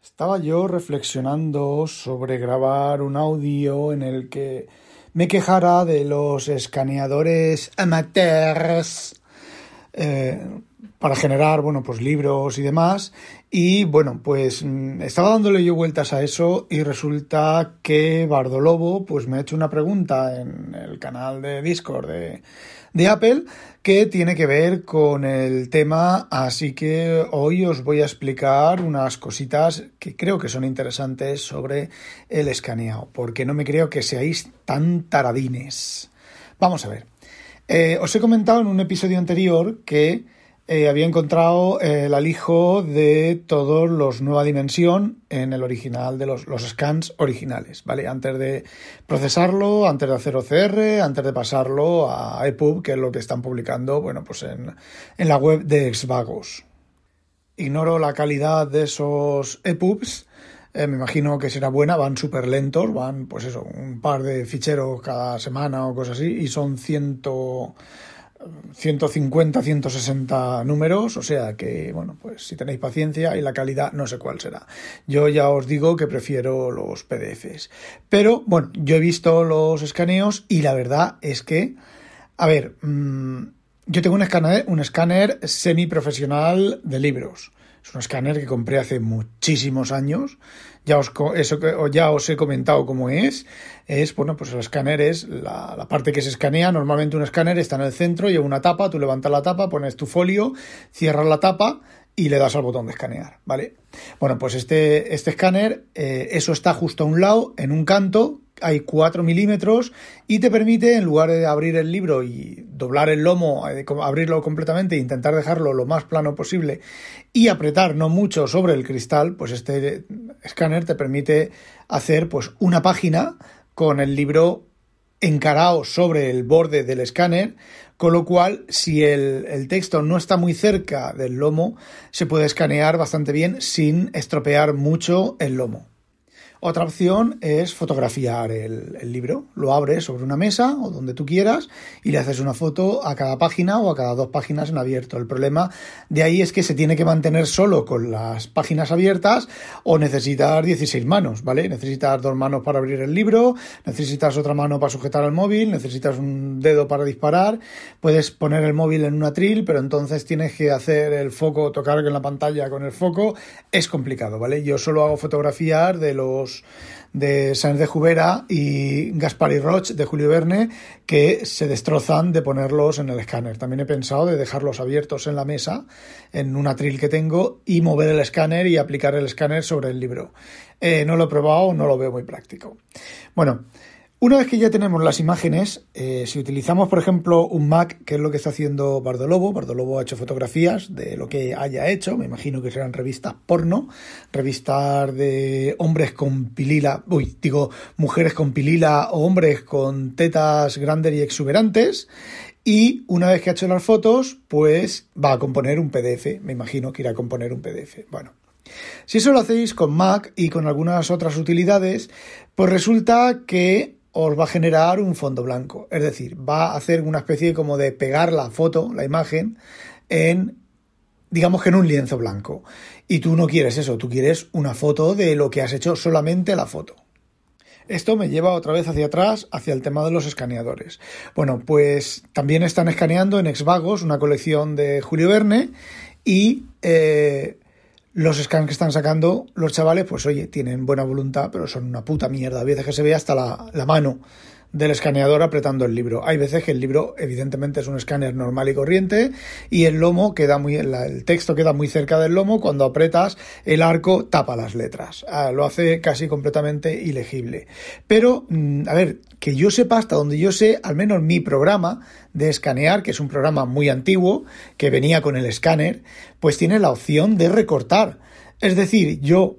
Estaba yo reflexionando sobre grabar un audio en el que me quejara de los escaneadores amateurs eh, para generar, bueno, pues libros y demás. Y bueno, pues mm, estaba dándole yo vueltas a eso y resulta que Bardolobo pues me ha hecho una pregunta en el canal de Discord de, de Apple que tiene que ver con el tema, así que hoy os voy a explicar unas cositas que creo que son interesantes sobre el escaneado, porque no me creo que seáis tan taradines. Vamos a ver. Eh, os he comentado en un episodio anterior que eh, había encontrado eh, el alijo de todos los nueva dimensión en el original de los, los, scans originales, ¿vale? Antes de procesarlo, antes de hacer OCR, antes de pasarlo a EPUB, que es lo que están publicando, bueno, pues en, en la web de Xvagos. Ignoro la calidad de esos EPUBs, eh, me imagino que será buena, van súper lentos, van, pues eso, un par de ficheros cada semana o cosas así, y son ciento... 150, 160 números, o sea que, bueno, pues si tenéis paciencia y la calidad no sé cuál será. Yo ya os digo que prefiero los PDFs. Pero, bueno, yo he visto los escaneos y la verdad es que, a ver, mmm, yo tengo un escáner, un escáner semiprofesional de libros. Es un escáner que compré hace muchísimos años. Ya os, eso, ya os he comentado cómo es. Es, bueno, pues el escáner es la, parte que se escanea. Normalmente un escáner está en el centro, lleva una tapa, tú levantas la tapa, pones tu folio, cierras la tapa y le das al botón de escanear, ¿vale? Bueno, pues este, este escáner, eh, eso está justo a un lado, en un canto, hay 4 milímetros y te permite, en lugar de abrir el libro y doblar el lomo, eh, abrirlo completamente e intentar dejarlo lo más plano posible y apretar no mucho sobre el cristal, pues este escáner te permite hacer pues una página con el libro encarado sobre el borde del escáner, con lo cual si el, texto no está muy cerca del lomo, se puede escanear bastante bien sin estropear mucho el lomo. Otra opción es fotografiar el, libro. Lo abres sobre una mesa o donde tú quieras y le haces una foto a cada página o a cada dos páginas en abierto. El problema de ahí es que se tiene que mantener solo con las páginas abiertas o necesitas 16 manos, ¿vale? Necesitas dos manos para abrir el libro, necesitas otra mano para sujetar el móvil, necesitas un dedo para disparar, puedes poner el móvil en un atril, pero entonces tienes que hacer el foco, tocar en la pantalla con el foco. Es complicado, ¿vale? Yo solo hago fotografiar de los de Sáenz de Jubera y Gaspar y Roch de Julio Verne que se destrozan de ponerlos en el escáner. También he pensado de dejarlos abiertos en la mesa, en un atril que tengo, y mover el escáner y aplicar el escáner sobre el libro. Eh, no lo he probado, no lo veo muy práctico. Bueno, una vez que ya tenemos las imágenes, eh, si utilizamos, por ejemplo, un Mac, que es lo que está haciendo Bardolobo, Bardolobo ha hecho fotografías de lo que haya hecho, me imagino que serán revistas porno, revistas de hombres con pilila, uy, digo, mujeres con pilila o hombres con tetas grandes y exuberantes, y una vez que ha hecho las fotos, pues va a componer un PDF, me imagino que irá a componer un PDF. Bueno, si eso lo hacéis con Mac y con algunas otras utilidades, pues resulta que os va a generar un fondo blanco. Es decir, va a hacer una especie como de pegar la foto, la imagen, en, digamos que en un lienzo blanco. Y tú no quieres eso, tú quieres una foto de lo que has hecho solamente la foto. Esto me lleva otra vez hacia atrás, hacia el tema de los escaneadores. Bueno, pues también están escaneando en Xvagos una colección de Julio Verne y eh, los scans que están sacando los chavales, pues oye, tienen buena voluntad, pero son una puta mierda. A veces que se ve hasta la, la mano del escaneador apretando el libro. Hay veces que el libro evidentemente es un escáner normal y corriente y el lomo queda muy el texto queda muy cerca del lomo cuando apretas el arco tapa las letras. Ah, lo hace casi completamente ilegible. Pero mm, a ver, que yo sepa hasta donde yo sé, al menos mi programa de escanear, que es un programa muy antiguo que venía con el escáner, pues tiene la opción de recortar. Es decir, yo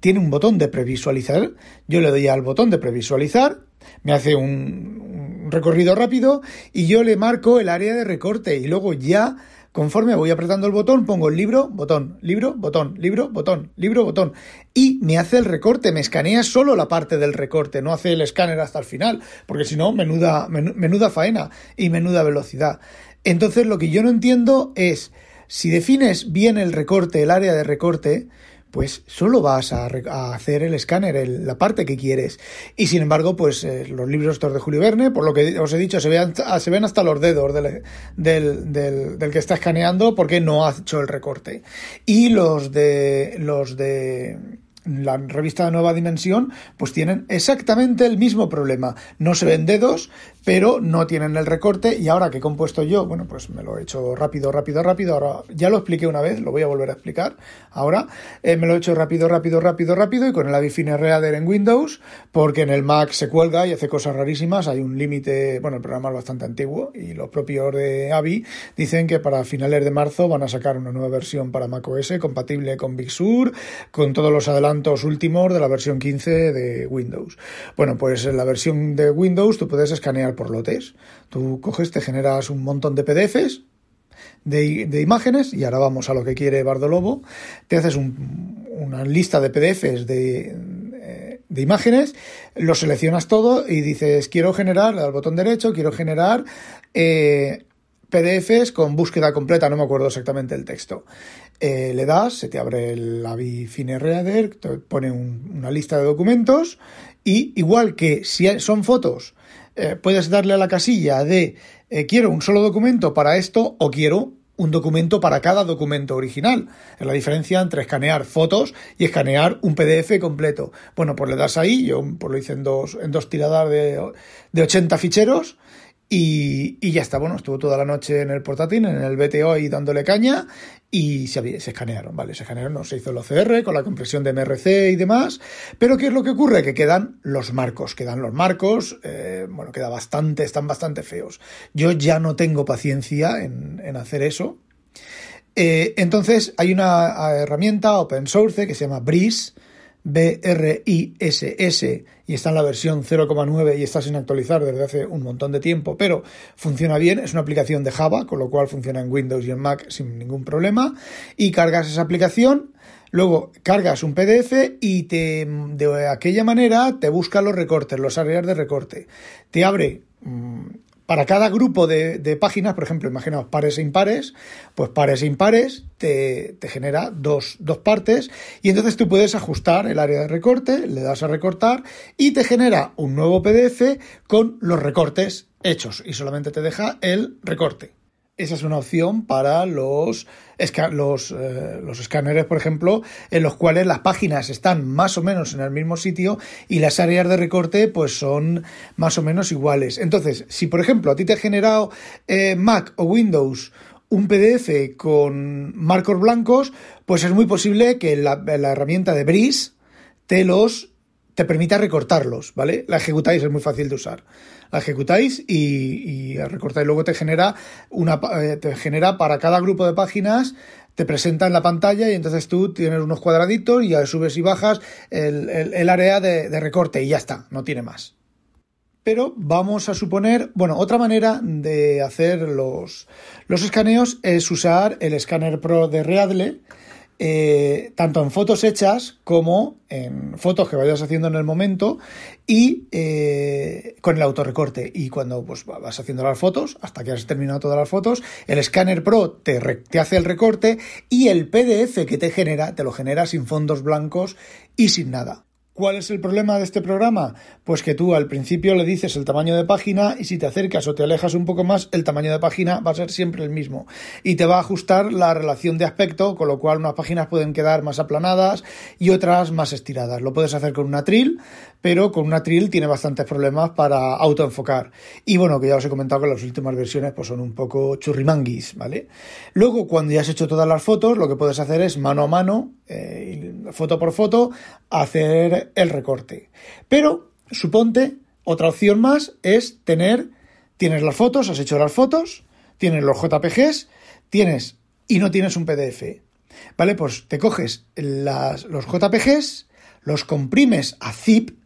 tiene un botón de previsualizar. Yo le doy al botón de previsualizar, me hace un, un recorrido rápido y yo le marco el área de recorte y luego ya Conforme voy apretando el botón, pongo el libro, botón, libro, botón, libro, botón, libro, botón. Y me hace el recorte, me escanea solo la parte del recorte, no hace el escáner hasta el final, porque si no, menuda, menuda faena y menuda velocidad. Entonces lo que yo no entiendo es, si defines bien el recorte, el área de recorte, pues solo vas a, hacer el escáner, la parte que quieres. Y sin embargo, pues eh, los libros estos de Julio Verne, por lo que os he dicho, se ven, se ven hasta los dedos del, del, del, que está escaneando porque no ha hecho el recorte. Y los de los de la revista de Nueva Dimensión, pues tienen exactamente el mismo problema. No se ven dedos, pero no tienen el recorte y ahora que he compuesto yo, bueno, pues me lo he hecho rápido, rápido, rápido, ahora ya lo expliqué una vez, lo voy a volver a explicar ahora, eh, me lo he hecho rápido, rápido, rápido, rápido y con el Avifine Reader en Windows, porque en el Mac se cuelga y hace cosas rarísimas, hay un límite, bueno, el programa es bastante antiguo y los propios de Avi dicen que para finales de marzo van a sacar una nueva versión para macOS compatible con Big Sur, con todos los adelantos últimos de la versión 15 de Windows. Bueno, pues en la versión de Windows tú puedes escanear por lotes. Tú coges, te generas un montón de PDFs de, imágenes, y ahora vamos a lo que quiere Bardo Lobo, te haces una lista de PDFs de, eh, de imágenes, lo seleccionas todo y dices, quiero generar, al botón derecho, quiero generar eh, PDFs con búsqueda completa, no me acuerdo exactamente el texto. Eh, le das, se te abre el Avifine Reader, te pone una lista de documentos y igual que si son fotos, eh, puedes darle a la casilla de eh, quiero un solo documento para esto o quiero un documento para cada documento original. Es la diferencia entre escanear fotos y escanear un PDF completo. Bueno, pues le das ahí, yo pues lo hice en dos, en dos tiradas de, de 80 ficheros y, y, ya está, bueno, estuvo toda la noche en el portátil, en el BTO ahí dándole caña y se, escanearon, ¿vale? Se escanearon, no se hizo el OCR con la compresión de MRC y demás, pero ¿qué es lo que ocurre? Que quedan los marcos, quedan los marcos, eh, bueno, queda bastante, están bastante feos. Yo ya no tengo paciencia en, hacer eso. Eh, entonces hay una herramienta open source que se llama Breeze, BRISS y está en la versión 0,9 y está sin actualizar desde hace un montón de tiempo, pero funciona bien, es una aplicación de Java, con lo cual funciona en Windows y en Mac sin ningún problema y cargas esa aplicación, luego cargas un PDF y te de aquella manera te busca los recortes, los áreas de recorte, te abre mm, para cada grupo de, páginas, por ejemplo, imaginaos pares e impares, pues pares e impares te, te genera dos, dos, partes y entonces tú puedes ajustar el área de recorte, le das a recortar y te genera un nuevo PDF con los recortes hechos y solamente te deja el recorte. Esa es una opción para los, los, eh, los escáneres, por ejemplo, en los cuales las páginas están más o menos en el mismo sitio y las áreas de recorte pues son más o menos iguales. Entonces, si por ejemplo a ti te ha generado eh, Mac o Windows un PDF con marcos blancos, pues es muy posible que la, herramienta de Breeze te los te permita recortarlos, ¿vale? La ejecutáis, es muy fácil de usar. La ejecutáis y, y recortáis. Luego te genera una eh, te genera para cada grupo de páginas te presenta en la pantalla y entonces tú tienes unos cuadraditos y subes y bajas el, área de, de, recorte y ya está, no tiene más. Pero vamos a suponer, bueno, otra manera de hacer los, los escaneos es usar el escáner Pro de Readle, eh, tanto en fotos hechas como en fotos que vayas haciendo en el momento y eh, con el autorrecorte. Y cuando pues, vas haciendo las fotos, hasta que has terminado todas las fotos, el escáner Pro te, te hace el recorte y el PDF que te genera, te lo genera sin fondos blancos y sin nada. ¿Cuál es el problema de este programa? Pues que tú al principio le dices el tamaño de página y si te acercas o te alejas un poco más, el tamaño de página va a ser siempre el mismo. Y te va a ajustar la relación de aspecto, con lo cual unas páginas pueden quedar más aplanadas y otras más estiradas. Lo puedes hacer con una atril, pero con una atril tiene bastantes problemas para autoenfocar. Y bueno, que ya os he comentado que las últimas versiones pues son un poco churrimanguis, ¿vale? Luego, cuando ya has hecho todas las fotos, lo que puedes hacer es mano a mano, eh, foto por foto, hacer el recorte. Pero, suponte, otra opción más es tener, tienes las fotos, has hecho las fotos, tienes los JPGs, tienes y no tienes un PDF. ¿Vale? Pues te coges los JPGs, los comprimes a zip,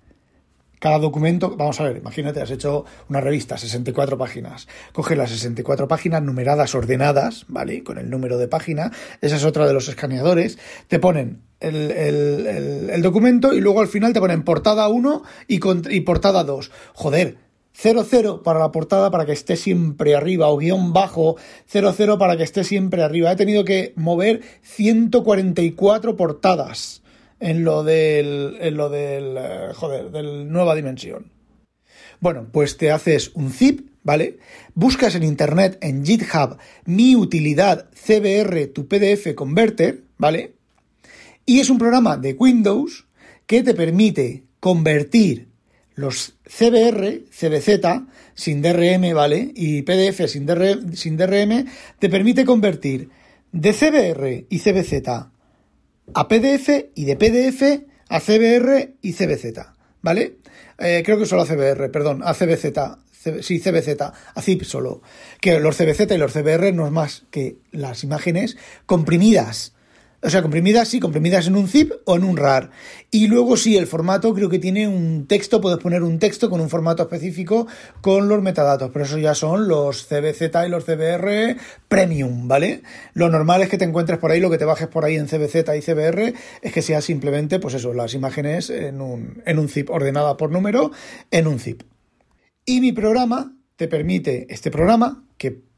cada documento, vamos a ver, imagínate, has hecho una revista, 64 páginas. Coge las 64 páginas numeradas, ordenadas, ¿vale? Con el número de página. Esa es otra de los escaneadores. Te ponen el, documento y luego al final te ponen portada 1 y, y portada 2. Joder, 00 para la portada para que esté siempre arriba o guion bajo 00 para que esté siempre arriba. He tenido que mover 144 portadas en lo del, en lo del, eh, joder, del nueva dimensión. Bueno, pues te haces un zip, ¿vale? Buscas en internet, en GitHub, mi utilidad CBR, tu PDF Converter, ¿vale? Y es un programa de Windows que te permite convertir los CBR, CBZ, sin DRM, ¿vale? Y PDF sin, sin DRM, te permite convertir de CBR y CBZ a PDF y de PDF a CBR y CBZ, ¿vale? Eh, creo que solo a CBR, perdón, a CBZ, sí, CBZ, a zip solo. Que los CBZ y los CBR no es más que las imágenes comprimidas o sea, comprimidas, sí, comprimidas en un zip o en un RAR. Y luego sí, el formato creo que tiene un texto, puedes poner un texto con un formato específico con los metadatos, pero eso ya son los CBZ y los CBR premium, ¿vale? Lo normal es que te encuentres por ahí, lo que te bajes por ahí en CBZ y CBR es que sea simplemente, pues eso, las imágenes en un, en un zip, ordenada por número en un zip. Y mi programa te permite, este programa,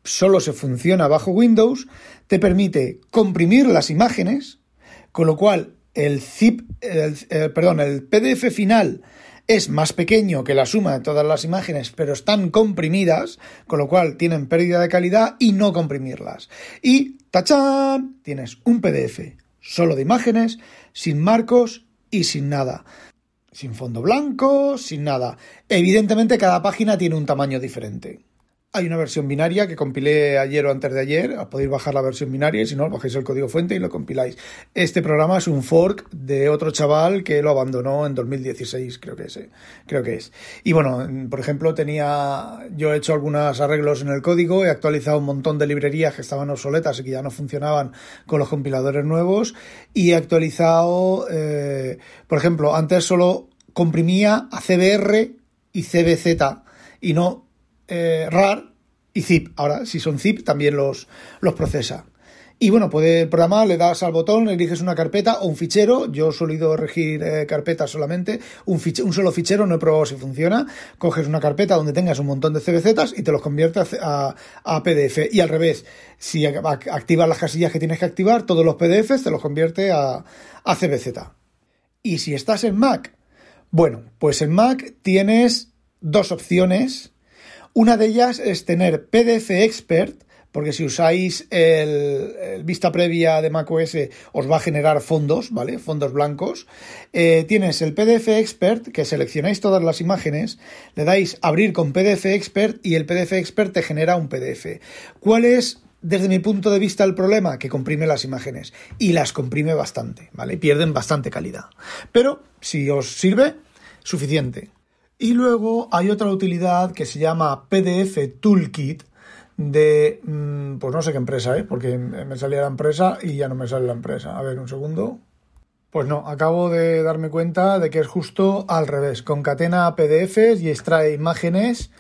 solo se funciona bajo Windows, te permite comprimir las imágenes, con lo cual el zip, perdón, el PDF final es más pequeño que la suma de todas las imágenes, pero están comprimidas, con lo cual tienen pérdida de calidad y no comprimirlas. Y ¡tachán! Tienes un PDF solo de imágenes, sin marcos y sin nada. Sin fondo blanco, sin nada. Evidentemente cada página tiene un tamaño diferente. Hay una versión binaria que compilé ayer o antes de ayer. Podéis bajar la versión binaria y si no, bajáis el código fuente y lo compiláis. Este programa es un fork de otro chaval que lo abandonó en 2016, creo que es. Eh, creo que es. Y bueno, por ejemplo, tenía. Yo he hecho algunos arreglos en el código, he actualizado un montón de librerías que estaban obsoletas y que ya no funcionaban con los compiladores nuevos. Y he actualizado, eh, por ejemplo, antes solo comprimía a CBR y CBZ y no eh, RAR y zip. Ahora, si son zip, también los, procesa. Y bueno, puede programar, le das al botón, eliges una carpeta o un fichero. Yo he solido regir eh, carpetas solamente, un, un, solo fichero, no he probado si funciona. Coges una carpeta donde tengas un montón de CBZs y te los conviertes a, a, PDF. Y al revés, si activas las casillas que tienes que activar, todos los PDFs te los convierte a, a CBZ. Y si estás en Mac, bueno, pues en Mac tienes dos opciones una de ellas es tener PDF Expert, porque si usáis el, vista previa de macOS os va a generar fondos, ¿vale? Fondos blancos. Eh, tienes el PDF Expert, que seleccionáis todas las imágenes, le dais abrir con PDF Expert y el PDF Expert te genera un PDF. ¿Cuál es desde mi punto de vista el problema que comprime las imágenes y las comprime bastante, ¿vale? Pierden bastante calidad. Pero si os sirve, suficiente. Y luego hay otra utilidad que se llama PDF Toolkit de, mm, pues no sé qué empresa, ¿eh? porque me salía la empresa y ya no me sale la empresa. A ver, un segundo. Pues no, acabo de darme cuenta de que es justo al revés. Concatena PDFs y extrae imágenes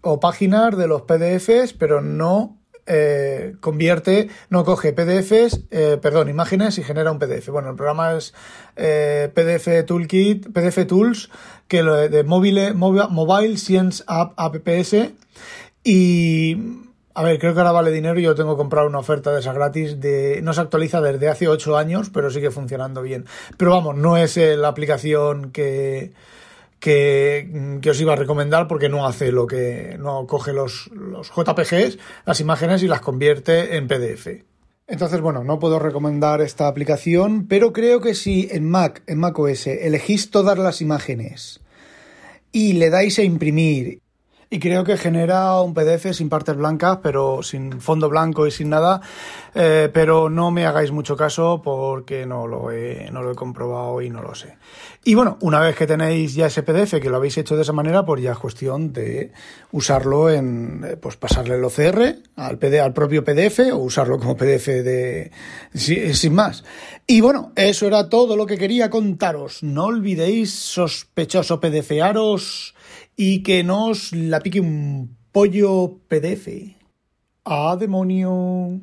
o páginas de los PDFs, pero no eh, convierte, no coge PDFs, eh, perdón, imágenes y genera un PDF. Bueno, el programa es eh, PDF Toolkit, PDF Tools, que lo de Mobile, Mobile Science App APPS y a ver, creo que ahora vale dinero yo tengo que comprar una oferta de esa gratis de no se actualiza desde hace 8 años, pero sigue funcionando bien. Pero vamos, no es la aplicación que que, os iba a recomendar porque no hace lo que no coge los, los JPGs, las imágenes y las convierte en PDF. Entonces, bueno, no puedo recomendar esta aplicación, pero creo que si en Mac, en Mac OS, elegís todas las imágenes y le dais a imprimir y creo que genera un PDF sin partes blancas, pero sin fondo blanco y sin nada. Eh, pero no me hagáis mucho caso porque no lo, he, no lo he comprobado y no lo sé. Y bueno, una vez que tenéis ya ese PDF, que lo habéis hecho de esa manera, pues ya es cuestión de usarlo en, eh, pues pasarle el OCR al, PD, al propio PDF o usarlo como PDF de, sin más. Y bueno, eso era todo lo que quería contaros. No olvidéis, sospechoso PDFaros, y que nos la pique un pollo PDF. ¡Ah, demonio!